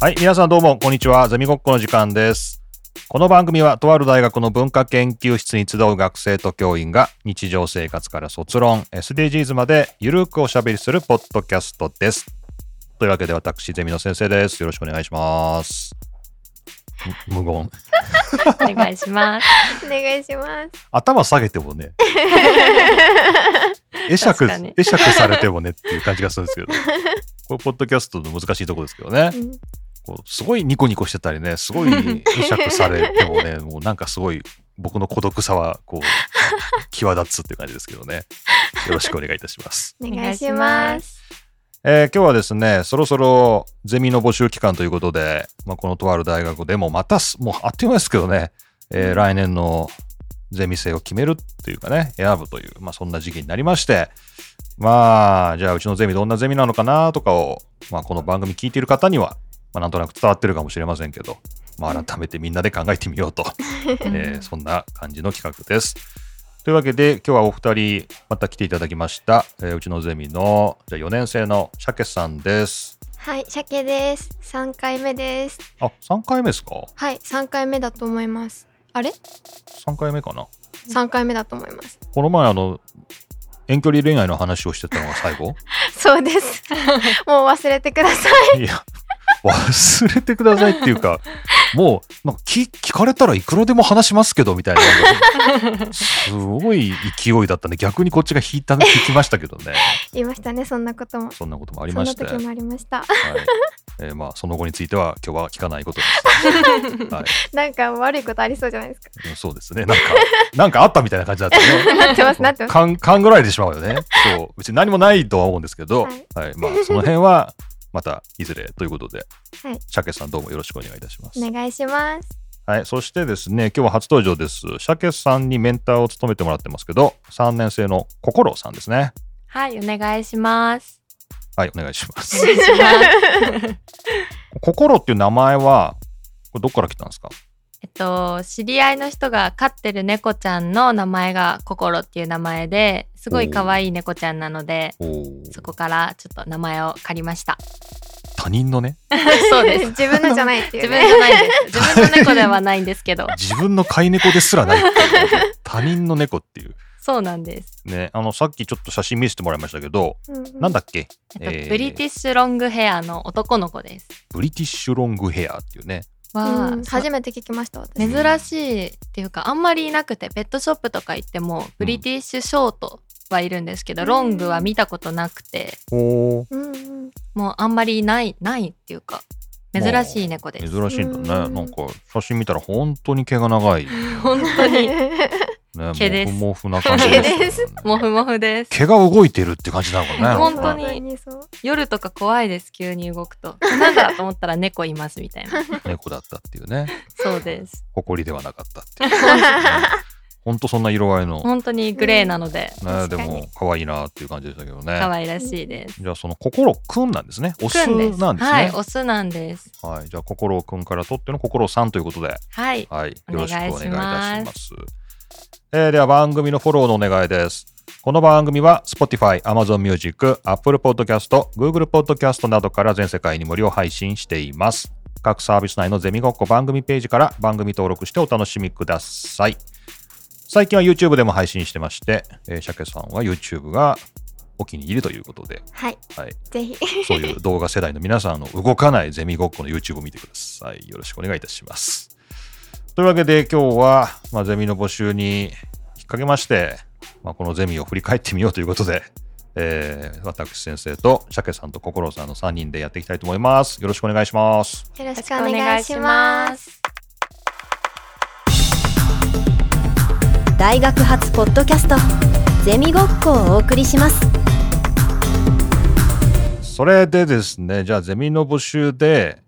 はい、皆さんどうも、こんにちは。ゼミごっこの時間です。この番組は、とある大学の文化研究室に集う学生と教員が、日常生活から卒論、SDGs まで、ゆるくおしゃべりするポッドキャストです。というわけで、私、ゼミの先生です。よろしくお願いします。む無言。お願いします。お願いします。頭下げてもね、会釈、会釈されてもねっていう感じがするんですけど、これ、ポッドキャストの難しいところですけどね。うんこうすごいニコニコしてたりね、すごい会釈されてもね、もうなんかすごい僕の孤独さはこう、際立つっていう感じですけどね。よろしくお願いいたします。お願いします。えー今日はですね、そろそろゼミの募集期間ということで、まあ、このとある大学でもまたす、もうあっという間ですけどね、えー来年のゼミ生を決めるっていうかね、選ぶという、まあそんな時期になりまして、まあ、じゃあうちのゼミどんなゼミなのかなとかを、まあこの番組聞いている方には、まあなんとなく伝わってるかもしれませんけど、まあ改めてみんなで考えてみようと、えーそんな感じの企画です。というわけで、今日はお二人、また来ていただきました。えーうちのゼミの、じゃあ4年生のシャケさんです。はい、鮭です。三回目です。あ、3回目ですか？はい、三回目だと思います。あれ ?3 回目かな？三回目だと思います。この前、あの、遠距離恋愛の話をしてたのが最後？そうです。もう忘れてください。いや、忘れてくださいっていうか、もう、なんか聞聞かれたらいくらでも話しますけど、みたいな。すごい勢いだったんで、逆にこっちが引いた、引きましたけどね。言 いましたね、そんなことも。そんなこともありそんなまして。時もありました。はいえーまあ、その後については今日は聞かないことです。はいなんか悪いことありそうじゃないですか。うん、そうですね。なんか、なんかあったみたいな感じだったね。なってます、なってます。勘、勘ぐらいでしまうよね。そう。別に何もないとは思うんですけど、ははいい。まあ、その辺は、また、いずれということで、はいシャケさんどうもよろしくお願いいたします。お願いします。はい。そしてですね、今日は初登場です。シャケさんにメンターを務めてもらってますけど、3年生の心さんですね。はい、お願いします。はい、お願いしまおす。願いします。心っていう名前は、これどっから来たんですか？えっと、知り合いの人が飼ってる猫ちゃんの名前が心っていう名前ですごい可愛い猫ちゃんなので、そこからちょっと名前を借りました。他人のね、そうです。自分のじゃないってい自う、ね。分じゃないです。自分の猫ではないんですけど。自分の飼い猫ですらない他人の猫っていう。そうなんです。ね、あの、さっきちょっと写真見せてもらいましたけど、うんうんなんだっけ、えっとえーブリティッシュロングヘアの男の子です。ブリティッシュロングヘアっていうね。わあうん初めて聞きました、私。珍しいっていうかあんまりいなくてペットショップとか行ってもブリティッシュショートはいるんですけど、うんロングは見たことなくて。もうあんまりないないっていうか珍しい猫です。珍しいんだね。うんなんか、写真見たら本当に毛が長い。ね、本当に も毛ですふもふな感じですよね 毛ですモフモフです。毛が動いてるって感じなのかね。本当にそう。夜とか怖いです急に動くと。なんだと思ったら猫いますみたいな。猫だったっていうね。そうです。誇りではなかったっていう。本当そんな色合いの。本当にグレーななのでね、でも可愛いなっていう感じでしたけどね。可愛らしいです。じゃあその心くんなんですね。オスくんです。なんですね。はい、オスなんです。はい、じゃあ、心くんからとっての心さんということで、はい。はい、よおろしくお願いいたし。ますえーでは、番組のフォローのお願いです。この番組は Spotify、Amazon Music、Apple Podcast、Google Podcast などから全世界に無料配信しています。各サービス内のゼミごっこ番組ページから番組登録してお楽しみください。最近は YouTube でも配信してまして、えー、シャケさんは YouTube がお気に入りということで、はい、はい、ぜひ。そういう動画世代の皆さんの動かないゼミごっこの YouTube を見てください。よろしくお願いいたします。というわけで今日は、まあ、ゼミの募集に引っ掛けまして、まあ、このゼミを振り返ってみようということで、えー私先生と鮭さんと心さんの3人でやっていきたいと思います。よろしくお願いします。よろしくお願いします。大学発ポッドキャストゼミごっこをお送りしますそれでですね、じゃあゼミの募集で、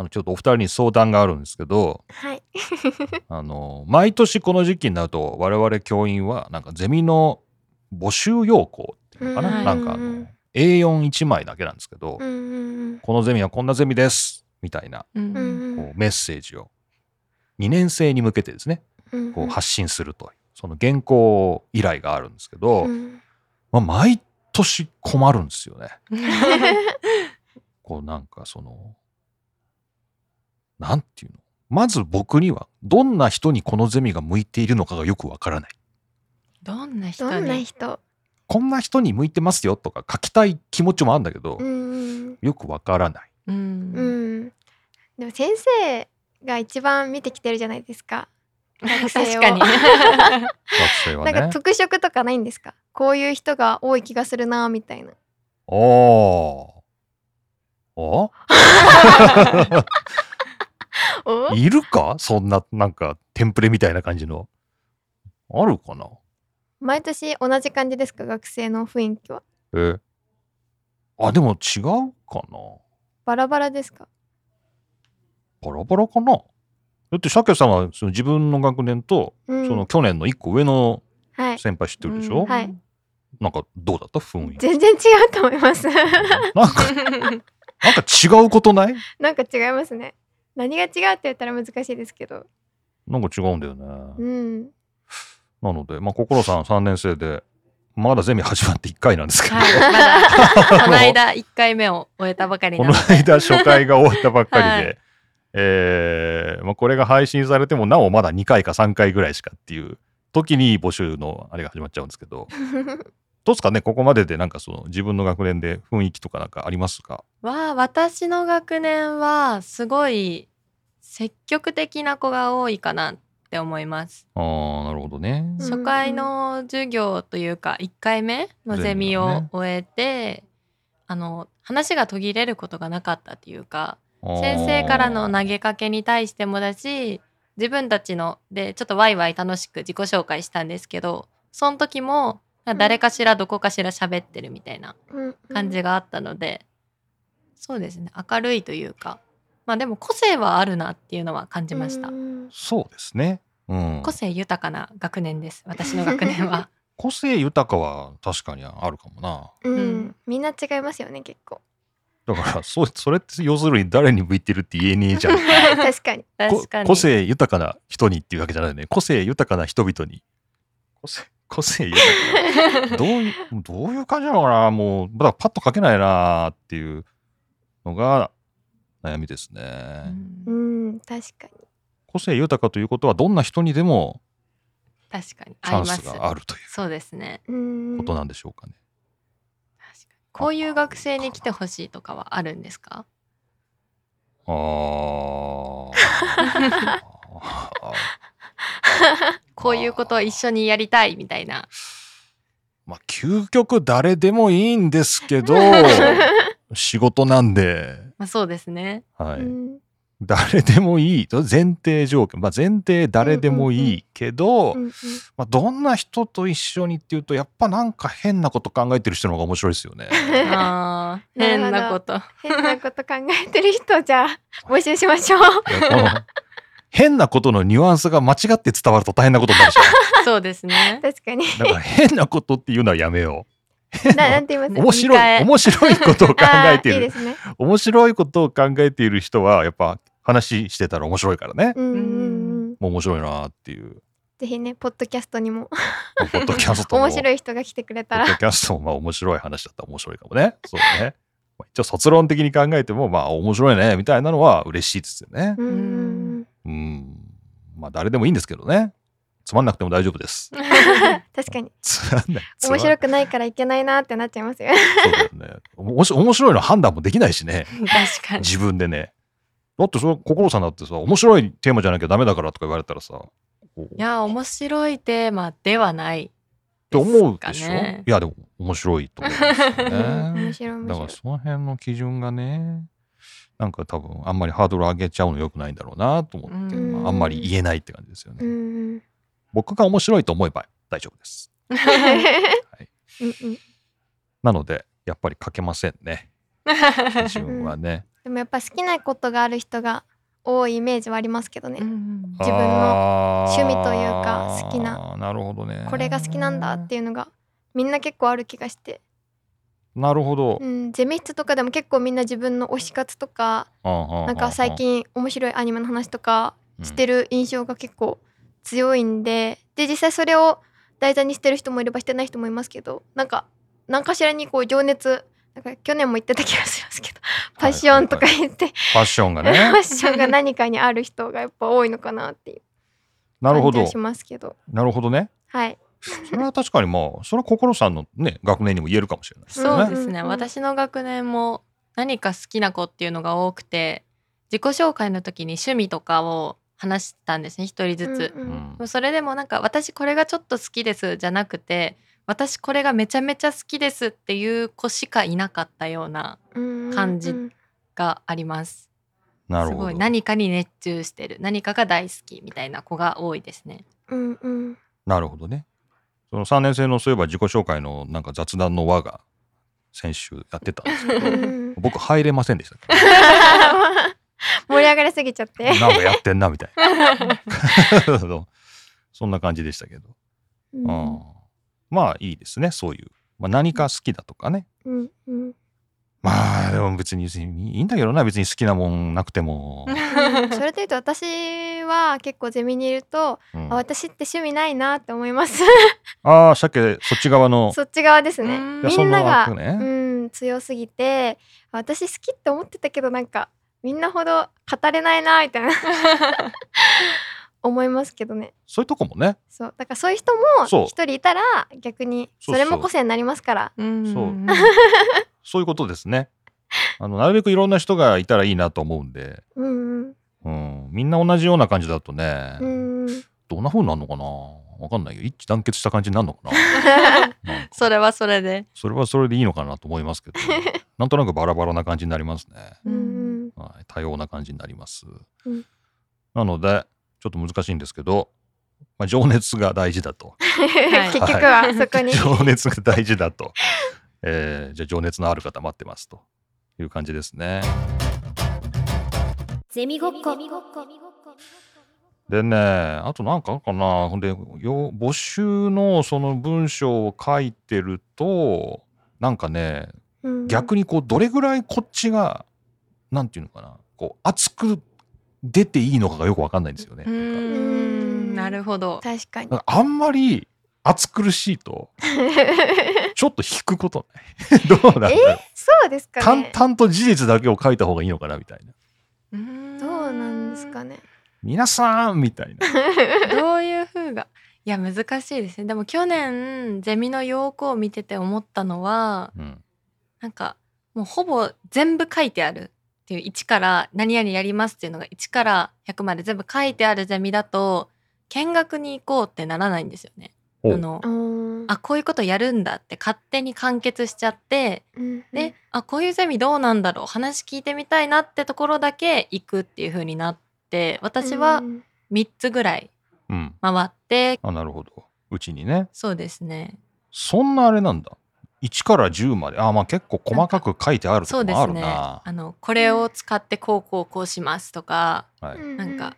あのちょっとお二人に相談があるんですけど、はい。あの、毎年この時期になると、我々教員は、なんかゼミの募集要項っていうのかな、うん。なんかあの、A41 枚だけなんですけど、このゼミはこんなゼミです、みたいな、こうメッセージを、2年生に向けてですね、うん。こう発信するという、その原稿依頼があるんですけど、うん。まあ、毎年困るんですよね。こうなんかその、なんていうの？まず僕にはどんな人にこのゼミが向いているのかがよくわからない。どんな人どんなに人？こんな人に向いてますよとか書きたい気持ちもあるんだけど、うんよくわからない。ううん。んでも先生が一番見てきてるじゃないですか。学生を。確かに。学生はね。なんか特色とかないんですか？こういう人が多い気がするなみたいな。おー。おお いるか？そんな、なんか、テンプレみたいな感じの。あるかな？毎年同じ感じですか？学生の雰囲気は？え。あ、でも違うかな？バラバラですか？バラバラかな？だって、シャケさんはその自分の学年と、うん。その去年の一個上のはい。先輩知ってるでしょ、うんはい。なんかどうだった？雰囲気。全然違うと思います。なんか、なんか違うことない？なんか違いますね何が違うって言ったら難しいですけど。なんか違うんだよね。うん。なので、まあ、心さん3年生で、まだゼミ始まって1回なんですけど、はい、まだ。この間1回目を終えたばかりこなので。の間初回が終わったばっかりで、はい。えーまあ、これが配信されてもなおまだ2回か3回ぐらいしかっていう時に募集のあれが始まっちゃうんですけど、どうですかねここまででなんかその自分の学年で雰囲気とかなんかありますか？は私の学年はすごい積極的な子が多いかなって思います。あーなるほどね。うん初回の授業というか1回目のゼミを終えて、あの話が途切れることがなかったっていうか先生からの投げかけに対してもだし自分たちのでちょっとワイワイ楽しく自己紹介したんですけどその時も誰かしらどこかしら喋ってるみたいなうん。感じがあったので、そうですね。明るいというか。まあでも個性はあるなっていうのは感じました、うんそうですね。うん、個性豊かな学年です。私の学年は。個性豊かは確かにあるかもな。うん。うん。みんな違いますよね結構。だからそそれって要するに誰に向いてるって言えねえじゃん。確かに。こ確かに。個性豊かな人にっていうわけじゃないよね。個性豊かな人々に。個性、個性豊かな。どういう、どういう感じなのかな。もう、まだパッと書けないなっていうのが悩みですね。ううんん確かに。個性豊かということは、どんな人にでも確かに。チャンスがあるというそうですね。うん。ことなんでしょうかね。確かに。こういう学生に来てほしいとかはあるんですか？あー こういうことを一緒にやりたいみたいな。まあ、究極誰でもいいんですけど、仕事なんで、まあそうですね。はい。うん。誰でもいいと前提条件、まあ、前提誰でもいいけど、うんうんまあ、どんな人と一緒にっていうとやっぱなんか変なこと考えてる人の方が面白いですよね。あ変なこと。変なこと考えてる人じゃあ募集しましょう変なことのニュアンスが間違って伝わると大変なことになるじゃ そうですね確かにん。だから変なことっていうのはやめよななんて言います？う。面白い面白いことを考えている いいね面白いことを考えている人はやっぱ話してたら面白いからね。うんうんうんもう面白いなっていう。ぜひねポッドキャストにもポッドキャストも面白い人が来てくれたらポッドキャストもまあ面白い話だったら面白いかもね。そうね。まあ一応卒論的に考えてもまあ面白いねみたいなのは嬉しいですよね。うんうんうん。まあ誰でもいいんですけどね。つまんなくても大丈夫です。う ん確かにつまんない。つまん面白くないからいけないなってなっちゃいますよそうだよね。おもし面白いの判断もできないしね。確かに自分でね。だってそれ心さんだってさ面白いテーマじゃなきゃダメだからとか言われたらさいや面白いテーマではないって思うでしょ、いやでも面白いと思うんですよね。面白い面だからその辺の基準がねなんか多分あんまりハードル上げちゃうのよくないんだろうなと思って、うん。まああんまり言えないって感じですよね。うん。うん僕が面白いと思えば大丈夫です。うんうん。なのでやっぱり書けませんね。基準はね。でもやっぱ好きなことがある人が多いイメージはありますけどね、うん自分の趣味というか好きな。なるほどね。これが好きなんだっていうのがみんな結構ある気がして、なるほど、うん、ゼミ室とかでも結構みんな自分の推し活とかななんか最近面白いアニメの話とかしてる、る印象が結構強いんでで実際それを題材にしてる人もいればしてない人もいますけどなんか何かしらにこう情熱なんか去年も言ってた気がしますけど パッションとか言って、ファッションがファね ッションが何かにある人がやっぱ多いのかなっていうなるほしますけど。なるほどね。はいそれは確かにまあそれは心さんのね学年にも言えるかもしれないですよね。そうですね、私の学年も何か好きな子っていうのが多くて自己紹介の時に趣味とかを話してたんですね一人ずつ、うんうん。それでもなんか私これがちょっと好きですじゃなくて私これがめちゃめちゃ好きですっていう子しかいなかったようなうん感じうん。があります。すごいなるほど。何かに熱中してる何かが大好きみたいな子が多いですね。うんうん。なるほどねその3年生のそういえば自己紹介のなんか雑談の輪が先週やってたんですけどうん。僕入れませんでしたけ？盛り上がりすぎちゃって。どなんかやってんなみたいな。そんな感じでしたけど、ううんん、まあいいですねそういう、まあ、何か好きだとかね。うんうんまあでも別にいいんだけどな別に好きなもんなくても、それでいうと私は結構ゼミにいると、うん。あ私って趣味ないなって思います。ああ鮭そっち側の。そっち側ですね。うん。みんながね。うん強すぎてあ私好きって思ってたけどなんかみんなほど語れないなみたいな 思いますけどね。そういうとこもね。そう。だからそういう人も一人いたら逆にそれも個性になりますから。うん。そう。そういうことですね。あのなるべくいろんな人がいたらいいなと思うんで、うんうん、みんな同じような感じだとね、うんうん。どんな風になるのかな？わかんないよ。一致団結した感じになるのかな？なんか。それはそれで。それはそれでいいのかなと思いますけど。なんとなくバラバラな感じになりますね、はい、多様な感じになります、うん。なのでちょっと難しいんですけど、まあ、情熱が大事だと。い。結局はそこに。情熱が大事だと、えーじゃあ情熱のある方待ってますと。いう感じですね。ゼミごっこ。でねあとなんかあるかな。ほんでよ募集のその文章を書いてるとなんかねうん。逆にこうどれぐらいこっちがなんていうのかな。こう熱く出ていいのかがよくわかんないんですよね。なるほど。確かに。あんまり暑苦しいと ちょっと引くことない。どうなんだろう、そうですか淡ね々と事実だけを書いた方がいいのかなみたいな。どどうなんですかね。皆さんみたいな。どういう風が？いや難しいですね。でも去年ゼミの要項を見てて思ったのはうん。なんかもうほぼ全部書いてあるっていう1から何々やりますっていうのが1から100まで全部書いてあるゼミだと見学に行こうってならないんですよね。あのうんあこういうことやるんだって勝手に完結しちゃってうんで、あこういうゼミどうなんだろう話聞いてみたいなってところだけ行くっていう風になって私はうん3つぐらいうん。回ってあなるほど。うちにね。そうですね。そんなあれなんだ1から10まで。あまあ結構細かく書いてあるとこもあそうですね。るなあのこれを使ってこうこうこうしますとかはい、うなんか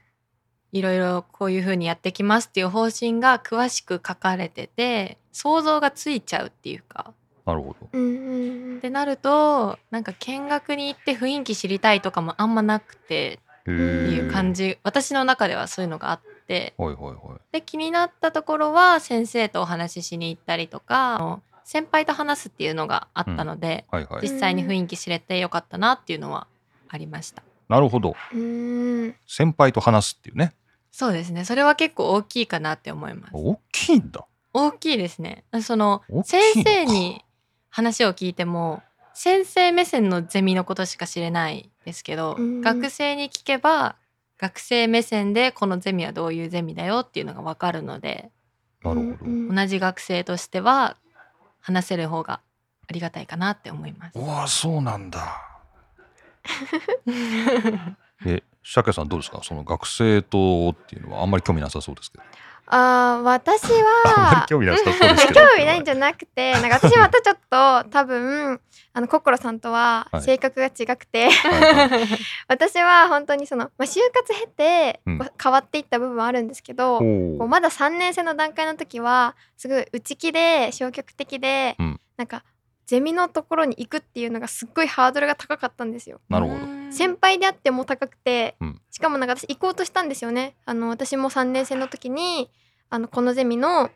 いろいろこういう風にやってきますっていう方針が詳しく書かれてて想像がついちゃうっていうか。なるほど。ってなるとなんか見学に行って雰囲気知りたいとかもあんまなくてへっていう感じじ。私の中ではそういうのがあって。はいはいはい。で気になったところは先生とお話ししに行ったりとか先輩と話すっていうのがあったので、はいはい。実際に雰囲気知れてよかったなっていうのはありました。なるほど。うん。先輩と話すっていうね。そうですね。それは結構大きいかなって思います。大きいんだ。大きいですね。その先生に話を聞いても先生目線のゼミのことしか知れないですけど、うん。学生に聞けば学生目線でこのゼミはどういうゼミだよっていうのがわかるのでなるほど、うん。同じ学生としては話せる方がありがたいかなって思います。う。わそうなんだ。え鮭さんどうですか？その学生とっていうのはあんまり興味なさそうですけどあー私は 興味ないんじゃなくて なんか私またちょっと多分あの心さんとははい。性格が違くて、はいはい。私は本当にその、まあ、就活経て変わっていった部分はあるんですけど、まだ3年生の段階の時はすごい内気で消極的で、うん。なんかゼミのところに行くっていうのがすっごいハードルが高かったんですよ。なるほど。先輩であっても高くて、うん。しかもなんか私行こうとしたんですよね。あの私も3年生の時にあのこのゼミの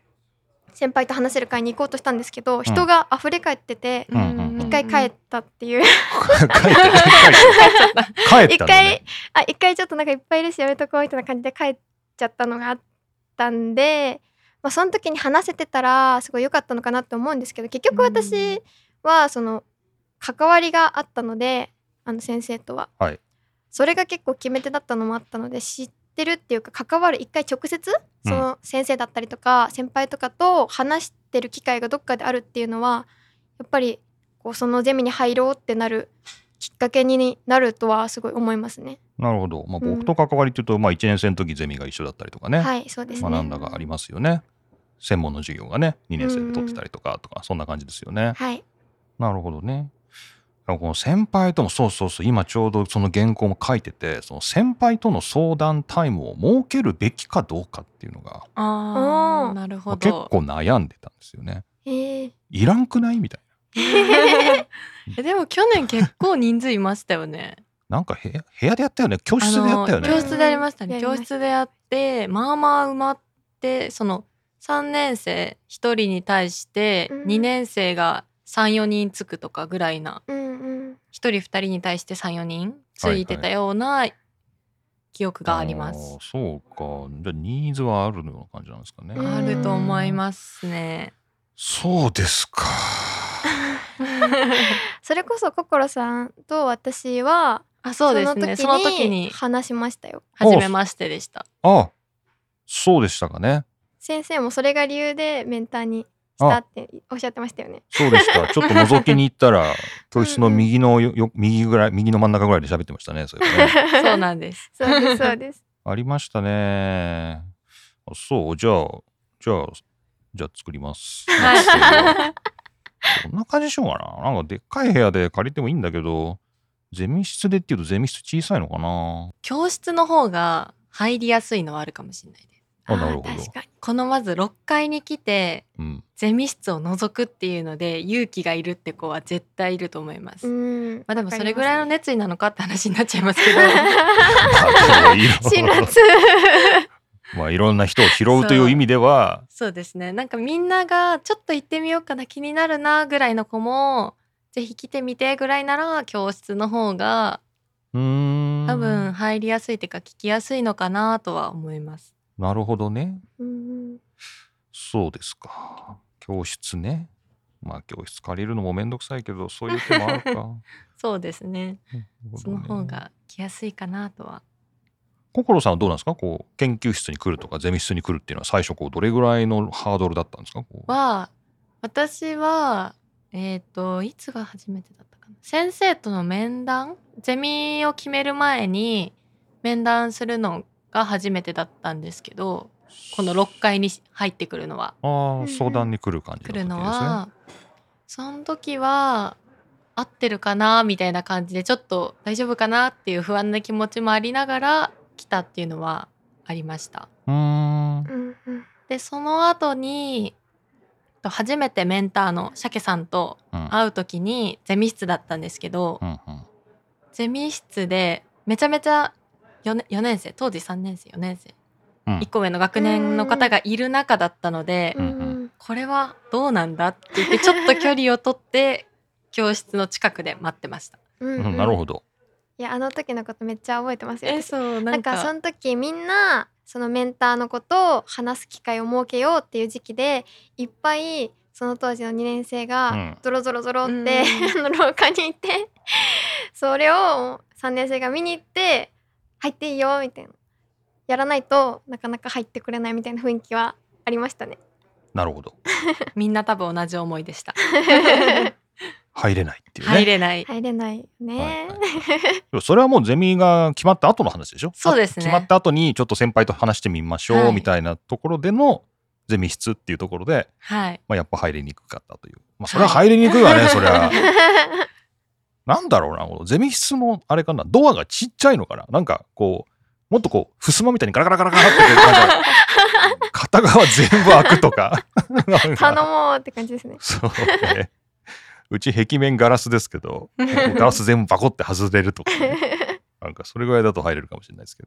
先輩と話せる会に行こうとしたんですけど人が溢れ返っててうんうんうん。一回帰ったっていう。帰って帰った。帰ったの一回ねあ一回ちょっとなんかいっぱいいるしやめとこうみたいな感じで帰っちゃったのがあったんで、まあ、その時に話せてたらすごい良かったのかなって思うんですけど結局私はその関わりがあったのであの先生とは、はい。それが結構決め手だったのもあったので知ってるっていうか関わる一回直接その先生だったりとか先輩とかと話してる機会がどっかであるっていうのはやっぱりこうそのゼミに入ろうってなるきっかけになるとはすごい思いますね。なるほど、まあ、うん。僕と関わりっていうと、まあ、1年生の時ゼミが一緒だったりとかね、はい、そうですね。学んだがありますよね。専門の授業がね2年生で取ってたりとかとか、そんな感じですよね。はい。なるほどね。この先輩ともそうそうそう今ちょうどその原稿も書いててその先輩との相談タイムを設けるべきかどうかっていうのが、あなるほまあ結ど。構悩んでたんですよね。えー、いらんくないみたい えでも去年結構人数いましたよね。ななんか部屋部屋でやったよね。教室でやったよね。教室でやりましたね。教室でやってまあまあ埋まってその3年生1人に対してうん。2年生が34人つくとかぐらいなうんうん。1人2人に対して34人ついてたような記憶があります。あーそうかじゃあニーズはあるような感じなんですかね、うんあると思いますね。そうですか それこそ心さんと私はあそうですね。その時に話しましたよ。初めましてでした。あそうでしたかね先生もそれが理由でメンターにしたっておっしゃってましたよね。そうでした ちょっと覗きに行ったら教室の右のよよ右ぐらい右の真ん中ぐらいで喋ってましたねそれね そうなんです。そうですそうです。ありましたねあそうじゃあじゃあじゃあ作りますはい。こんな感じでしようかななんかでっかい部屋で借りてもいいんだけどゼミ室でっていうとゼミ室小さいのかな教室の方が入りやすいのはあるかもしれないです。あなるほどー確かに。このまず6階に来てうんゼミ室を覗くっていうので勇気がいるって子は絶対いると思います。うん。まあでもそれぐらいの熱意なのかって話になっちゃいますけどまあでもいろ辛辣。まあいろんな人を拾うという意味ではそうですねなんかみんながちょっと行ってみようかな気になるなぐらいの子もぜひ来てみてぐらいなら教室の方が多分入りやすいっていうか聞きやすいのかなとは思います。なるほどね。うんそうですか。教室ね。まあ教室借りるのもめんどくさいけどそういう手もあるか。そうですね。なるほその方が来やすいかなとは。心さんはどうなんですか？こう研究室に来るとかゼミ室に来るっていうのは最初こうどれぐらいのハードルだったんですか？は私はえっ、といつが初めてだったかな。先生との面談？ゼミを決める前に面談するのが初めてだったんですけどこの6階に入ってくるのは。あ相談に来る感じ来るのの時ですね。はその時は合ってるかなみたいな感じでちょっと大丈夫かなっていう不安な気持ちもありながら来たっていうのはありました。でその後にと初めてメンターの鮭さんとうん。会う時にゼミ室だったんですけど、うんうん。ゼミ室でめちゃめちゃ 4, 年4年生当時3年生4年生。うん。1個上の学年の方がいる中だったので。これはどうなんだって言ってちょっと距離を取って教室の近くで待ってました。うんうん。なるほど。いやあの時のことめっちゃ覚えてますよ。えそうななんんか。かその時みんなそのメンターのことを話す機会を設けようっていう時期でいっぱいその当時の2年生うん。がゾロゾロゾロって、うん。あの廊下にいてそれを3年生が見に行って入っていいよみたいなやらないとなかなか入ってくれないみたいな雰囲気はありましたね。なるほど みんな多分同じ思いでした。入れないっていうね入れない。入れないよね。はいはいでもそれはもうゼミが決まった後の話でしょ？そうですね決まった後にちょっと先輩と話してみましょうはいみたいなところでのゼミ室っていうところで、はい。まあ、やっぱ入りにくかったというまあそれは入りにくいわね、そりゃなんだろうなこのゼミ室のあれかなドアがちっちゃいのかななんかこうもっとこう襖みたいにガラガラガラガラってなんか片側全部開くとか頼もうって感じですね。そうね。うち壁面ガラスですけど、ガラス全部バコって外れるとかね、なんかそれぐらいだと入れるかもしれないですけ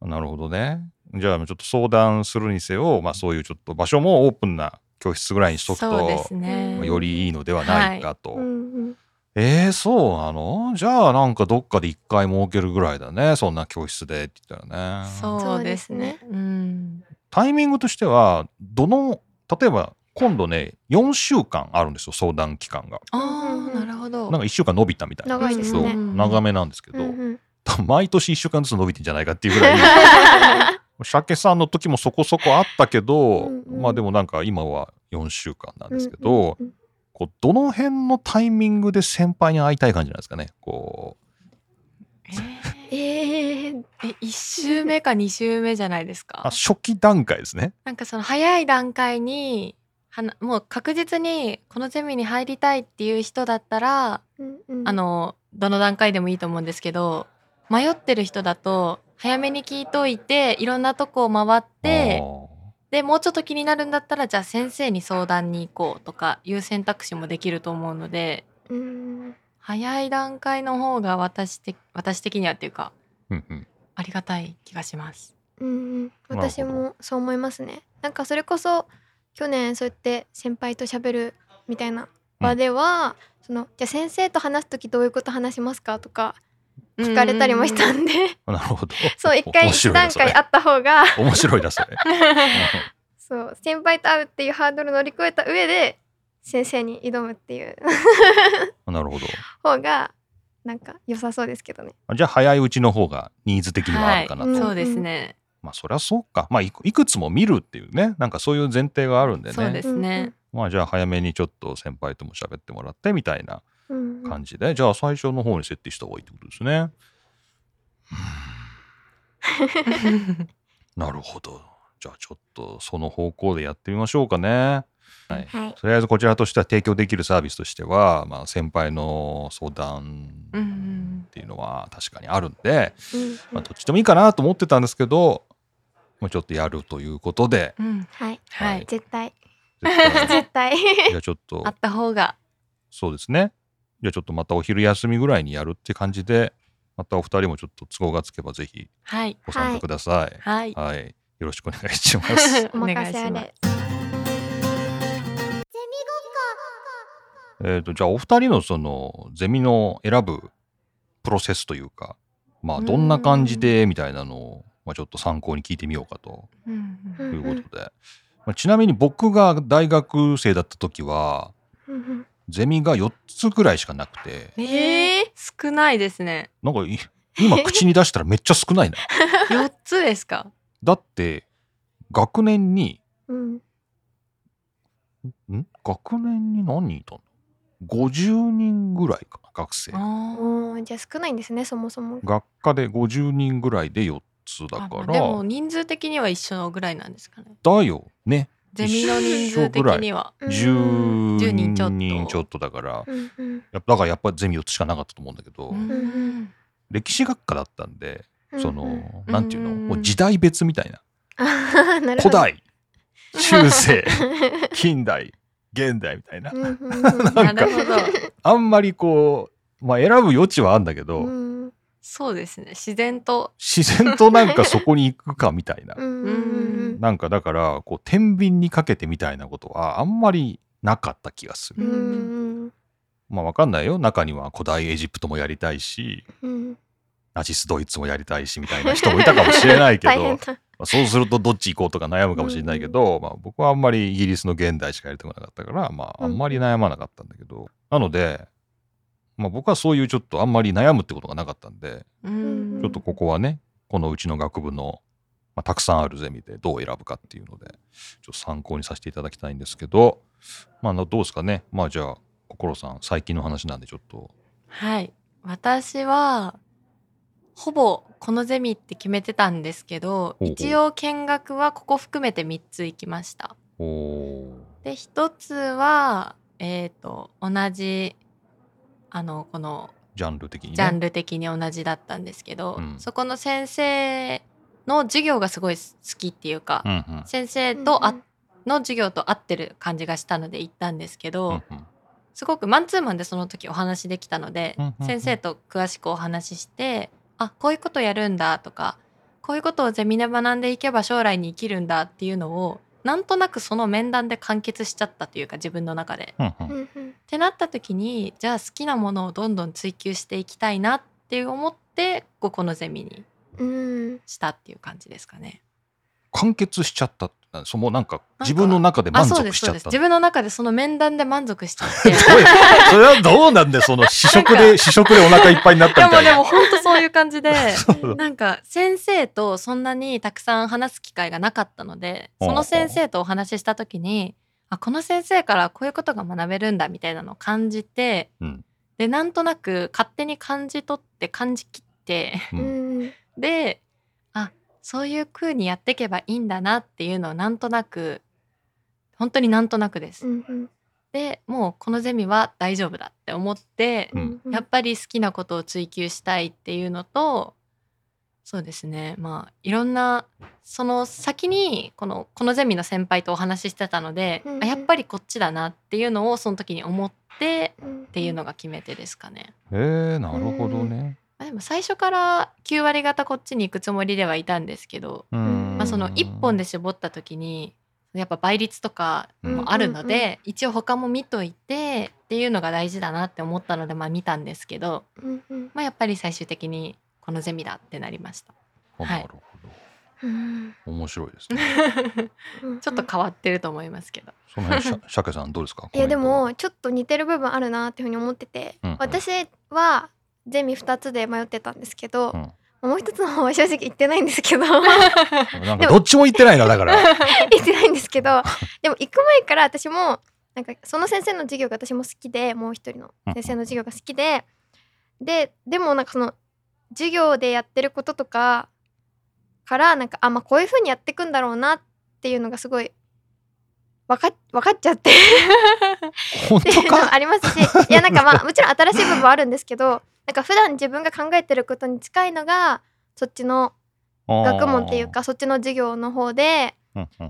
ど。なるほどね。じゃあちょっと相談するにせよ、まあそういうちょっと場所もオープンな教室ぐらいにしとくとすね。よりいいのではないかと。うんうんえー、そうなの？じゃあなんかどっかで一回設けるぐらいだねそんな教室でって言ったらね。そうですね。うん。タイミングとしてはどの例えば今度ね4週間あるんですよ相談期間が。あうんうんあ、なるほど。なんか1週間伸びたみたいな。長いですね。長めなんですけど、うんうん毎年1週間ずつ伸びてんじゃないかっていうぐらい 鮭さんの時もそこそこあったけど、うんうんまあでもなんか今は4週間なんですけど、うんうんこうどの辺のタイミングで先輩に会いたい感じなんですかね？こえーえー、え、一週目か二週目じゃないですうあか。初期段階ですね。なんかその早い段階に。はなもう確実にこのゼミに入りたいっていう人だったら、うんうんあのどの段階でもいいと思うんですけど迷ってる人だと早めに聞いといていろんなとこを回ってでもうちょっと気になるんだったらじゃあ先生に相談に行こうとかいう選択肢もできると思うのでうん。早い段階の方が私的私的にはっていうかうんうん。ありがたい気がします。うん。私もそう思いますね。なんかそれこそ去年そうやって先輩と喋るみたいな場では、そのじゃあ先生と話す時どういうこと話しますかとか聞かれたりもしたんで、なるほど。そう一回面一段階あった方が面白いなそれ。そう先輩と会うっていうハードル乗り越えた上で先生に挑むっていううんなるほど。方がなんか良さそうですけどね。じゃあ早いうちの方がニーズ的にはあるかなと。はいそうですね。まあそりゃそうか。まあいくいくつも見るっていうね、なんかそういう前提があるんでね。そうですね。まあじゃあ早めにちょっと先輩とも喋ってもらってみたいなうんうんうん感じで、じゃあ最初の方に設定した方がいいってことですね。なるほど。じゃあちょっとその方向でやってみましょうかね。はい。はい。とりあえずこちらとしては提供できるサービスとしては、まあ、先輩の相談っていうのは確かにあるんで、うんまあ、どっちでもいいかなと思ってたんですけどもうちょっとやるということでうんはい。はい。絶対絶対 絶対。じゃあちょっと あった方が。そうですねじゃあちょっとまたお昼休みぐらいにやるって感じでまたお二人もちょっと都合がつけばぜひはい。ご参加ください。はい。はい、よろしくお願いします。お任せあれ。えっとじゃあお二人のそのゼミの選ぶプロセスというかまあどんな感じでみたいなのを、まあ、ちょっと参考に聞いてみようかとうんいうことで、まあ、ちなみに僕が大学生だった時はゼミが4つぐらいしかなくてええ少ないですね。なんかい今口に出したらめっちゃ少ないな。四つですか？だって学年にうんん？学年に何人いたの ?50 人ぐらいかな学生。あじゃあ少ないんですねそもそも。学科で50人ぐらいで4つだあからでも人数的には一緒ぐらいなんですかね。だよねゼミの人数的には。うん。10 10人ちょっとだから。うんうん。やっぱだからやっぱゼミ4つしかなかったと思うんだけど、うん。うん歴史学科だったんでその、うんなんていうの？うんもう時代別みたいな。古代。中世。近代。現代みたいな。なんか。あんまりこうまあ選ぶ余地はあるんだけど、うんそうですね。自然と。自然となんかそこに行くかみたいな、うんうんうんなんかだからこう天秤にかけてみたいなことはあんまりなかった気がする、うん。うんまあわかんないよ。中には古代エジプトもやりたいし。うん。ナチスドイツもやりたいしみたいな人もいたかもしれないけど。そうするとどっち行こうとか悩むかもしれないけど、まあ、僕はあんまりイギリスの現代しかやりたくなかったから、まあ、あんまり悩まなかったんだけど、なので、まあ、僕はそういうちょっとあんまり悩むってことがなかったんで、うん。ちょっとここはねこのうちの学部の、まあ、たくさんあるゼミでどう選ぶかっていうのでちょっと参考にさせていただきたいんですけど、まあ、どうですかね？まあじゃあ心さん最近の話なんでちょっと。はい。私はほぼこのゼミって決めてたんですけど、一応見学はここ含めて3つ行きました。で1つはえっ、と同じあのこのジャンル的にね。ジャンル的に同じだったんですけど、うん。そこの先生の授業がすごい好きっていうか、うんうん。先生とあ、うんの授業と合ってる感じがしたので行ったんですけど、うんうん。すごくマンツーマンでその時お話できたので、うんうんうん。先生と詳しくお話ししてあこういうことやるんだとかこういうことをゼミで学んでいけば将来に生きるんだっていうのをなんとなくその面談で完結しちゃったというか自分の中で。ってなった時にじゃあ好きなものをどんどん追求していきたいなって思ってここのゼミにうんしたっていう感じですかね。完結しちゃった。そのなんか自分の中であ満足しちゃった。自分の中でその面談で満足しちゃって。それはどうなんで その試食で試食でお腹いっぱいになったみたいうな。本当そういう感じで。なんか先生とそんなにたくさん話す機会がなかったのでその先生とお話しした時にあこの先生からこういうことが学べるんだみたいなのを感じてうん。でなんとなく勝手に感じ取って感じきって。ううん。んであそういう風にやっていけばいいんだなっていうのをなんとなく本当になんとなくです。うんうんでもうこのゼミは大丈夫だって思ってうんうんやっぱり好きなことを追求したいっていうのとそうですねまあいろんなその先にこのこのゼミの先輩とお話ししてたので、うんうんあやっぱりこっちだなっていうのをその時に思ってうんっていうのが決め手ですかね。へえなるほどね。まあでも最初から9割方こっちに行くつもりではいたんですけど、うん。まあ、その1本で絞った時にやっぱ倍率とかもあるので、うんうん一応他も見といてっていうのが大事だなって思ったのでまあ見たんですけど、うんうん。まあ、やっぱり最終的にこのゼミだってなりました。あはい。なるほうん。ど面白いですね。うん ちょっと変わってると思いますけど。その辺しゃ鮭さんどうですか？いやでもちょっと似てる部分あるなっていうふうに思ってて、うんうん。私はゼミ2つで迷ってたんですけど、うん。もう一つの方は正直言ってないんですけど。なんかどっちも言ってないなだから。言ってないんですけど。でも行く前から私もなんかその先生の授業が私も好きでもう一人の先生の授業が好きで。ででもなんかその授業でやってることとかからなんかあまあこういう風にやっていくんだろうなっていうのがすごい分かっ分かっちゃって。本当か？ありますし。いやなんかまあもちろん新しい部分はあるんですけどなんか普段自分が考えてることに近いのがそっちの学問っていうかそっちの授業の方で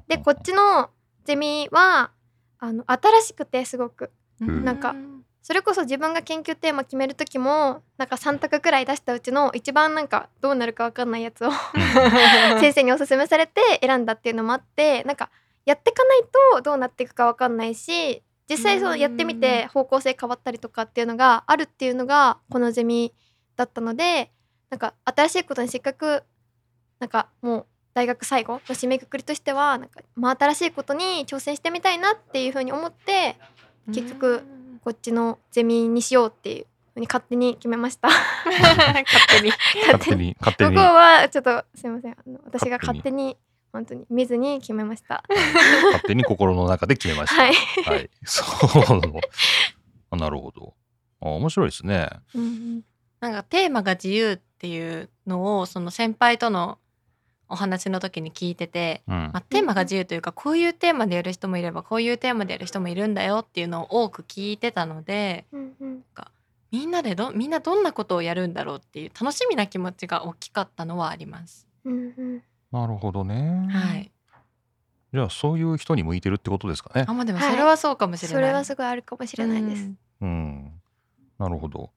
でこっちのゼミはあの新しくてすごく。んなんかそれこそ自分が研究テーマ決める時もなんか3択くらい出したうちの一番なんかどうなるか分かんないやつを 先生におすすめされて選んだっていうのもあってなんかやっていかないとどうなっていくか分かんないし実際そうやってみて方向性変わったりとかっていうのがあるっていうのがこのゼミだったのでなんか新しいことにせっかくなんかもう大学最後の締めくくりとしてはなんか真新しいことに挑戦してみたいなっていうふうに思って結局こっちのゼミにしようっていうふうに勝手に決めました。勝手に。勝手に。勝手こに。こはちょっとすいません。あの私が勝手勝手に本当に見ずに決めました。勝手に心の中で決めました。はい。はい。そう。あなるほど。あ面白いですね。なんかテーマが自由っていうのをその先輩とのお話の時に聞いてて、うんまあ、テーマが自由というかこういうテーマでやる人もいればこういうテーマでやる人もいるんだよっていうのを多く聞いてたのでうんうんみんなでどみんなどんなことをやるんだろうっていう楽しみな気持ちが大きかったのはあります。うんうんなるほどね。はい。じゃあそういう人に向いてるってことですかねあ。まあでもはいそれはそうかもしれない。それはすごいあるかもしれないです。うんうん。なるほど。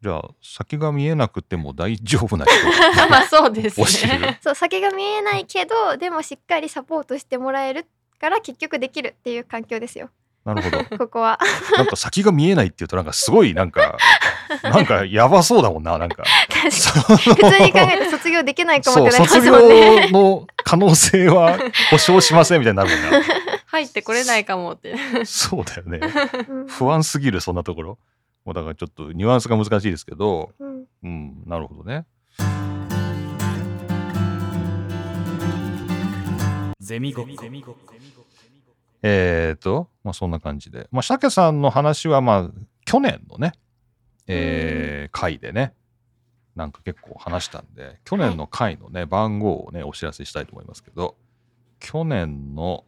じゃあ先が見えなくても大丈夫な人あ まあそうですね。そう先が見えないけどでもしっかりサポートしてもらえるから結局できるっていう環境ですよ。なるほど。ここは。なんか先が見えないっていうとなんかすごいなんか なんかやばそうだもんななんか。普通に考えて卒業できないかもってなります卒もんね。業の可能性は 保証しませんみたいになるもん入ってこれないかもって。な。そうだよね。うん不安すぎるそんなところ。もうだからちょっとニュアンスが難しいですけど、うんうん、なるほどね。ゼミごっこえーと、まあそんな感じで。まあ、鮭さんの話はまあ去年のね、えー回でね、なんか結構話したんで、去年の回のね、番号をね、お知らせしたいと思いますけど、去年の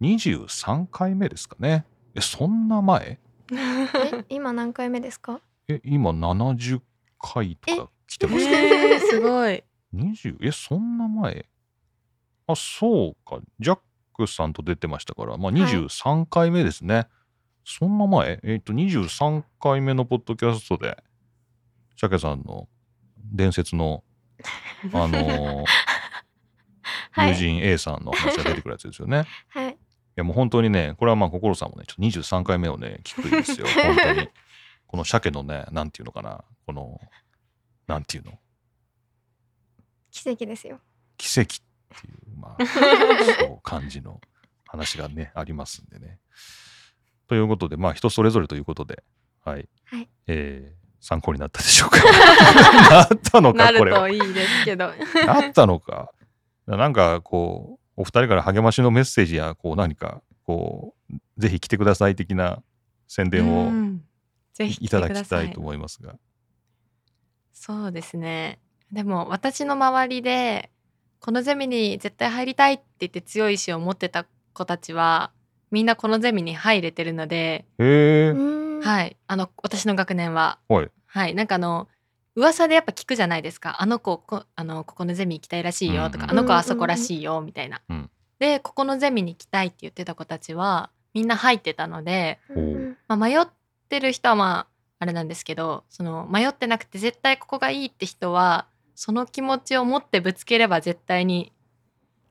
23回目ですかね。え、そんな前？え今何回目ですか？え、今70回とか来てます。かえー、すごい。20えそんな前？あそうか。ジャックさんと出てましたからまあはい。23回目ですね、そんな前？えっ、と23回目のポッドキャストで鮭さんの伝説の あのーはい友人 A さんの話が出てくるやつですよね。い はいやもう本当にね、これはまあ心さんもね、ちょっと23回目をね、聞くんですよ。本当に。この鮭のね、なんていうのかな、この、なんていうの、奇跡ですよ奇跡っていう、まあ、そう感じの話がね、ありますんでね。ということで、まあ人それぞれということで、はい。はいえー参考になったでしょうか。なったのなか、これはると。いいですけど。あったのか。なんかこう、お二人から励ましのメッセージや、こう何か、こう、ぜひ来てください的な宣伝をいただきたいと思いますが。そうですねでも私の周りでこのゼミに絶対入りたいって言って強い意志を持ってた子たちはみんなこのゼミに入れてるので、はい。あの私の学年は。はい。はい。なんかあの噂でやっぱ聞くじゃないですか。あの子こあのここのゼミ行きたいらしいよとか、うんあの子はあそこらしいよみたいな、うん。でここのゼミに行きたいって言ってた子たちはみんな入ってたので、うん。まあ、迷ってる人はまああれなんですけどその迷ってなくて絶対ここがいいって人はその気持ちを持ってぶつければ絶対に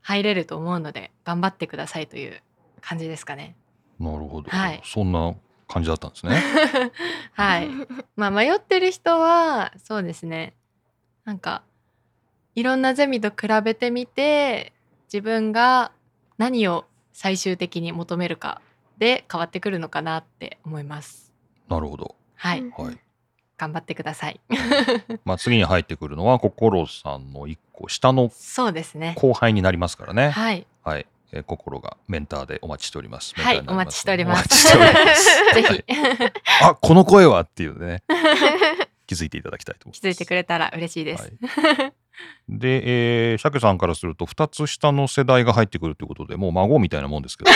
入れると思うので頑張ってくださいという感じですかね。なるほど、はいそんな感じだったんですね。はい。まあ迷ってる人はそうですねなんかいろんなゼミと比べてみて自分が何を最終的に求めるかで変わってくるのかなって思います。なるほど。はい、うんはい。頑張ってください。まあ次に入ってくるのは、心さんの一個下のそうですね。後輩になりますからね。はい。はい。えー心がメンターでお待ちしております。はいお待ちしております。お待ちしております。ぜはいひ。あ、この声はっていうね、気づいていただきたいと思います。気づいてくれたら嬉しいです。はい、で、えー、鮭さんからすると2つ下の世代が入ってくるということでもう孫みたいなもんですけど。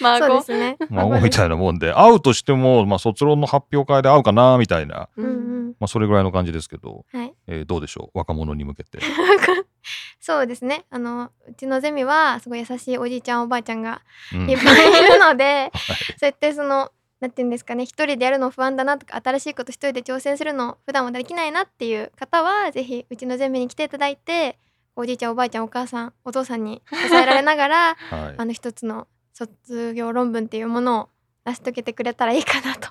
まあそうですね。孫みたいなもんで会うとしても、まあ、卒論の発表会で会うかなみたいな、うんうんまあ、それぐらいの感じですけど、はい。えーどうでしょう？若者に向けて。そうですね。あのうちのゼミはすごい優しいおじいちゃんおばあちゃんがうん。いっぱいいるので、はい。そうやってそのなんていうんですかね一人でやるの不安だなとか新しいこと一人で挑戦するの普段はできないなっていう方はぜひうちのゼミに来ていただいておじいちゃんおばあちゃんお母さんお父さんに支えられながら はい。あの一つの卒業論文っていうものを成し遂げてくれたらいいかなと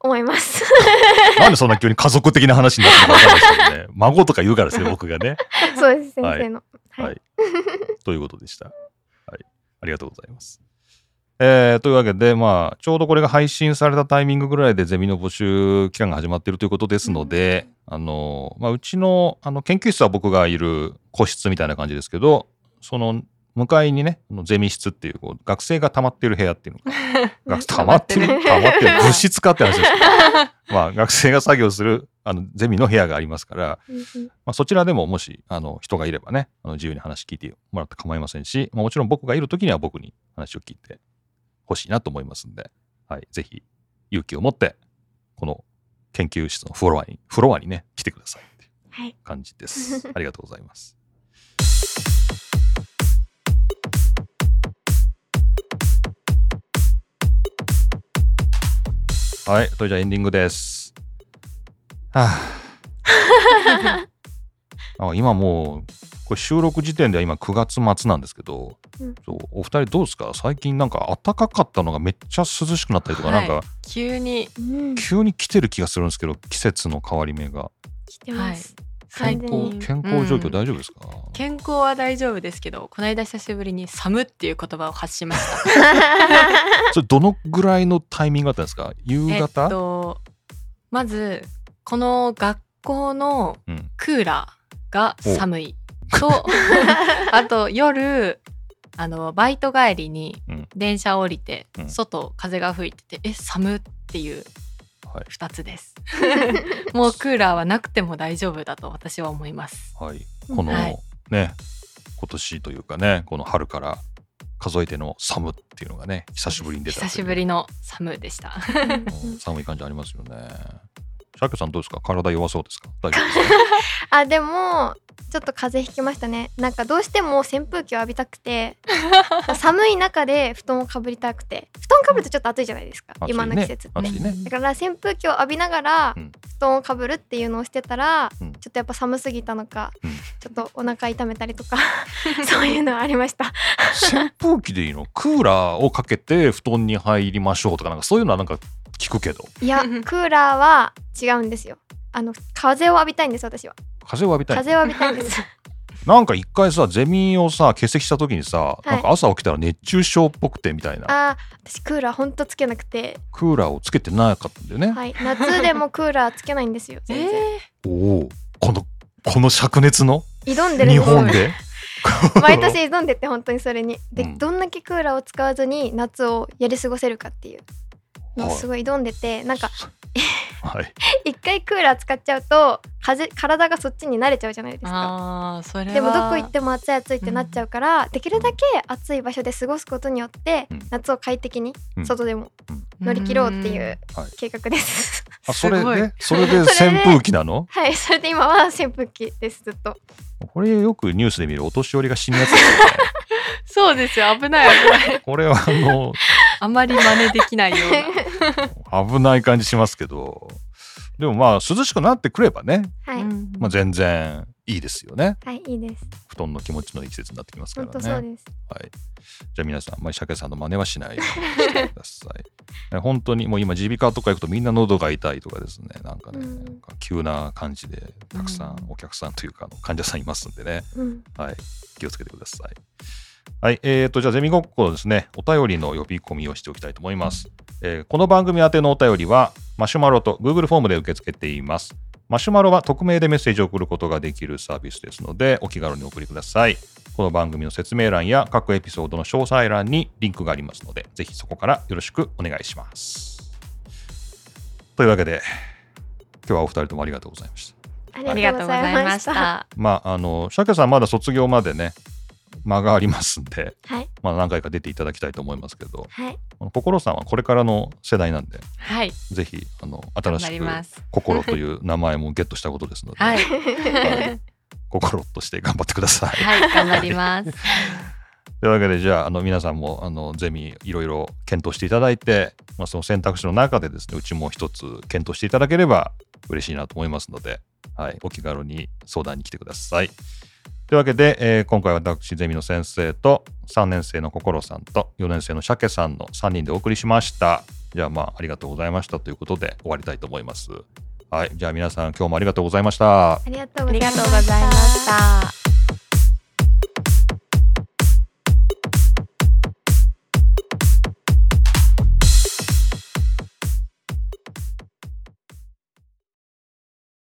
思います。なんでそんな急に家族的な話になってるのか分からないですけどね 孫とか言うからですね僕がね。そうです先生の。はい。はいということでした。はい、ありがとうございます。えーというわけで、まあ、ちょうどこれが配信されたタイミングぐらいでゼミの募集期間が始まっているということですので、あのまあ、うちのあの研究室は僕がいる個室みたいな感じですけどその向かいにねゼミ室っていうこう学生が溜まってる部屋っていうのが 学溜まってる？溜まってる物質かって話ですけど まあ学生が作業するあのゼミの部屋がありますから。まあ、そちらでももしあの人がいればねあの自由に話聞いてもらって構いませんし、まあ、もちろん僕がいる時には僕に話を聞いてほしいなと思いますんで、はい、ぜひ勇気を持ってこの研究室のフロアにフロアにね来てくださいっていうはい。感じです。ありがとうございます。はい、それじゃあエンディングです。はあ。あ今もうこれ収録時点では今9月末なんですけど、うん。そうお二人どうですか？最近なんか暖かかったのがめっちゃ涼しくなったりとか、はい。なんか急に。うん。急に来てる気がするんですけど季節の変わり目が。来てます。健康健康状況うん。大丈夫ですか、健康は大丈夫ですけどこの間久しぶりに寒っていう言葉を発しました。それどのぐらいのタイミングだったんですか？夕えっ方、とまずこの学校のうん、クーラーが寒い。と あと夜あのバイト帰りにうん。電車降りて、うん。外風が吹いててえ寒っていうはい2つです。もうクーラーはなくても大丈夫だと私は思います。はい、この、はい。ね今年というかねこの春から数えての寒っていうのがね久しぶりに出た久しぶりの寒でした。うん。寒い感じありますよねシャケさんどうですか？体弱そうですか？大丈夫ですかあでもちょっと風邪ひきましたね。なんかどうしても扇風機を浴びたくて 寒い中で布団をかぶりたくて。布団かぶるとちょっと暑いじゃないですか、暑いね今の季節って暑いね。だから扇風機を浴びながらうん。布団をかぶるっていうのをしてたら、うん。ちょっとやっぱ寒すぎたのか、うん。ちょっとお腹痛めたりとか そういうのはありました。扇風機でいいの？クーラーをかけて布団に入りましょうとかなんかそういうのはなんか聞くけど。いや クーラーは違うんですよ。あの風を浴びたいんです私は。風を浴びたい。風を浴びたいんです。なんか一回さゼミをさ欠席した時にさ、い。なんか朝起きたら熱中症っぽくてみたいな。あー私クーラーほんとつけなくて。クーラーをつけてなかったんだよね、はい。夏でもクーラーつけないんですよ全然、おおこのこの灼熱の日挑んでるんで？す本で。毎年挑んでて本当にそれに。で、うん。どんだけクーラーを使わずに夏をやり過ごせるかっていうのをはい。すごい挑んでてなんかはい。一回クーラー使っちゃうと風体がそっちに慣れちゃうじゃないですか。ああそれはでもどこ行っても暑い暑いってなっちゃうから、できるだけ暑い場所で過ごすことによって、うん。夏を快適にうん。外でも乗り切ろうっていうはい。計画です。あ それすごい。でそれで それで扇風機なの？はい、それで今は扇風機ですずっと。これよくニュースで見るお年寄りが死ぬやつですよね。そうですよ。危ない危ない。これはあの あまり真似できないような。危ない感じしますけど。でもまあ涼しくなってくればね、はい、うん。まあ、全然いいですよね。はい、いいです。布団の気持ちのいい季節になってきますか本らね。当そうです。はい、じゃあ皆さん、まあ、鮭さんの真似はしないようにしてください。え 本当にもう今耳鼻科とか行くとみんな喉が痛いとかですね。なんかね、うん。なんか急な感じでたくさんうん。お客さんというか患者さんいますんでね、うん、はい、気をつけてください。はい、えー、とじゃあゼミごっこのですねお便りの呼び込みをしておきたいと思います。えーこの番組宛てのお便りはマシュマロと Google フォームで受け付けています。マシュマロは匿名でメッセージを送ることができるサービスですのでお気軽にお送りください。この番組の説明欄や各エピソードの詳細欄にリンクがありますのでぜひそこからよろしくお願いします。というわけで今日はお二人ともありがとうございました。あありがとうございまし。たまああの鮭さんまだ卒業までね間がありますんで、はい、まあ、何回か出ていただきたいと思いますけどはい、心さんはこれからの世代なんではい。ぜひあの新しく心という名前もゲットしたことですので、はい。はい。心として頑張ってください。はい頑張ります。というわけでじゃああの皆さんもあのゼミいろいろ検討していただいて、まあ、その選択肢の中でですねうちも一つ検討していただければ嬉しいなと思いますので、はい、お気軽に相談に来てください。というわけで、えー今回は私ゼミの先生と3年生の心さんと4年生の鮭さんの3人でお送りしました。じゃあまあありがとうございましたということで終わりたいと思います。はい、じゃあ皆さん今日もありがとうございました。ありがとうありがございました。とうございました